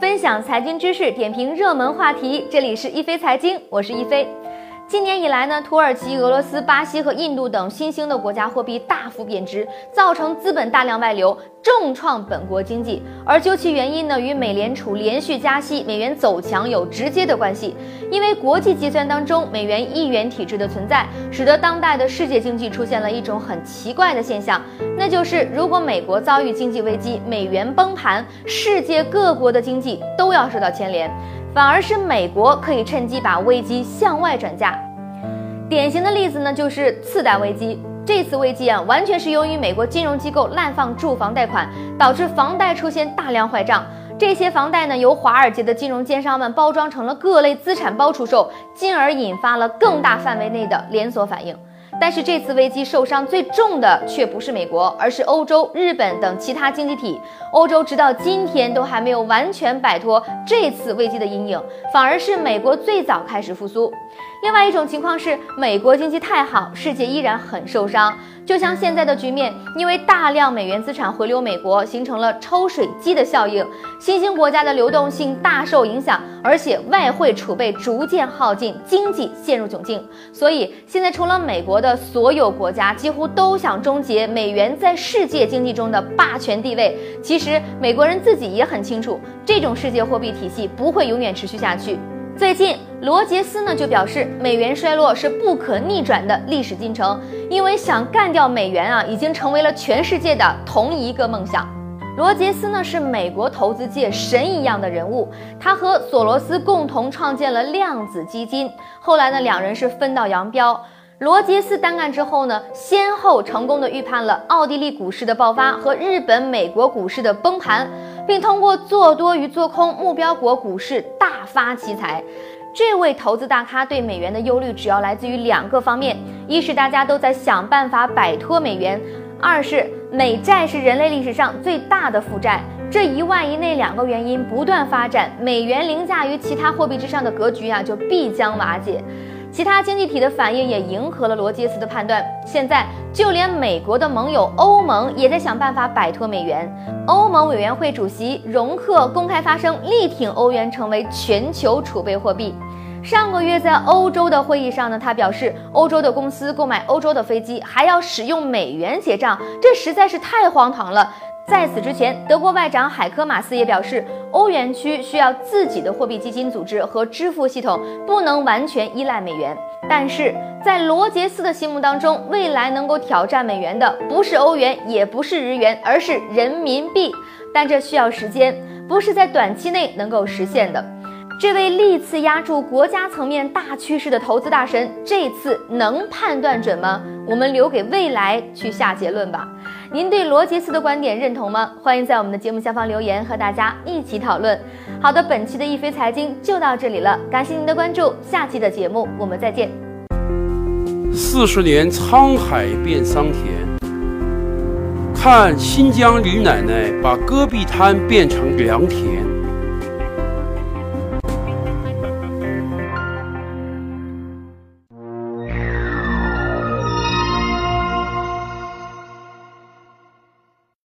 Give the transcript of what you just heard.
分享财经知识，点评热门话题。这里是一飞财经，我是一飞。今年以来呢，土耳其、俄罗斯、巴西和印度等新兴的国家货币大幅贬值，造成资本大量外流，重创本国经济。而究其原因呢，与美联储连续加息、美元走强有直接的关系。因为国际计算当中，美元一元体制的存在，使得当代的世界经济出现了一种很奇怪的现象，那就是如果美国遭遇经济危机，美元崩盘，世界各国的经济都要受到牵连。反而是美国可以趁机把危机向外转嫁。典型的例子呢，就是次贷危机。这次危机啊，完全是由于美国金融机构滥放住房贷款，导致房贷出现大量坏账。这些房贷呢，由华尔街的金融奸商们包装成了各类资产包出售，进而引发了更大范围内的连锁反应。但是这次危机受伤最重的却不是美国，而是欧洲、日本等其他经济体。欧洲直到今天都还没有完全摆脱这次危机的阴影，反而是美国最早开始复苏。另外一种情况是，美国经济太好，世界依然很受伤。就像现在的局面，因为大量美元资产回流美国，形成了抽水机的效应，新兴国家的流动性大受影响，而且外汇储备逐渐耗尽，经济陷入窘境。所以现在除了美国的所有国家，几乎都想终结美元在世界经济中的霸权地位。其实美国人自己也很清楚，这种世界货币体系不会永远持续下去。最近，罗杰斯呢就表示，美元衰落是不可逆转的历史进程，因为想干掉美元啊，已经成为了全世界的同一个梦想。罗杰斯呢是美国投资界神一样的人物，他和索罗斯共同创建了量子基金，后来呢两人是分道扬镳。罗杰斯单干之后呢，先后成功的预判了奥地利股市的爆发和日本、美国股市的崩盘，并通过做多与做空目标国股市大发其财。这位投资大咖对美元的忧虑主要来自于两个方面：一是大家都在想办法摆脱美元；二是美债是人类历史上最大的负债。这一万一内两个原因不断发展，美元凌驾于其他货币之上的格局啊，就必将瓦解。其他经济体的反应也迎合了罗杰斯的判断。现在，就连美国的盟友欧盟也在想办法摆脱美元。欧盟委员会主席容克公开发声，力挺欧元成为全球储备货币。上个月在欧洲的会议上呢，他表示，欧洲的公司购买欧洲的飞机还要使用美元结账，这实在是太荒唐了。在此之前，德国外长海科马斯也表示，欧元区需要自己的货币基金组织和支付系统，不能完全依赖美元。但是在罗杰斯的心目当中，未来能够挑战美元的不是欧元，也不是日元，而是人民币。但这需要时间，不是在短期内能够实现的。这位历次压住国家层面大趋势的投资大神，这次能判断准吗？我们留给未来去下结论吧。您对罗杰斯的观点认同吗？欢迎在我们的节目下方留言，和大家一起讨论。好的，本期的易飞财经就到这里了，感谢您的关注，下期的节目我们再见。四十年沧海变桑田，看新疆李奶奶把戈壁滩变成良田。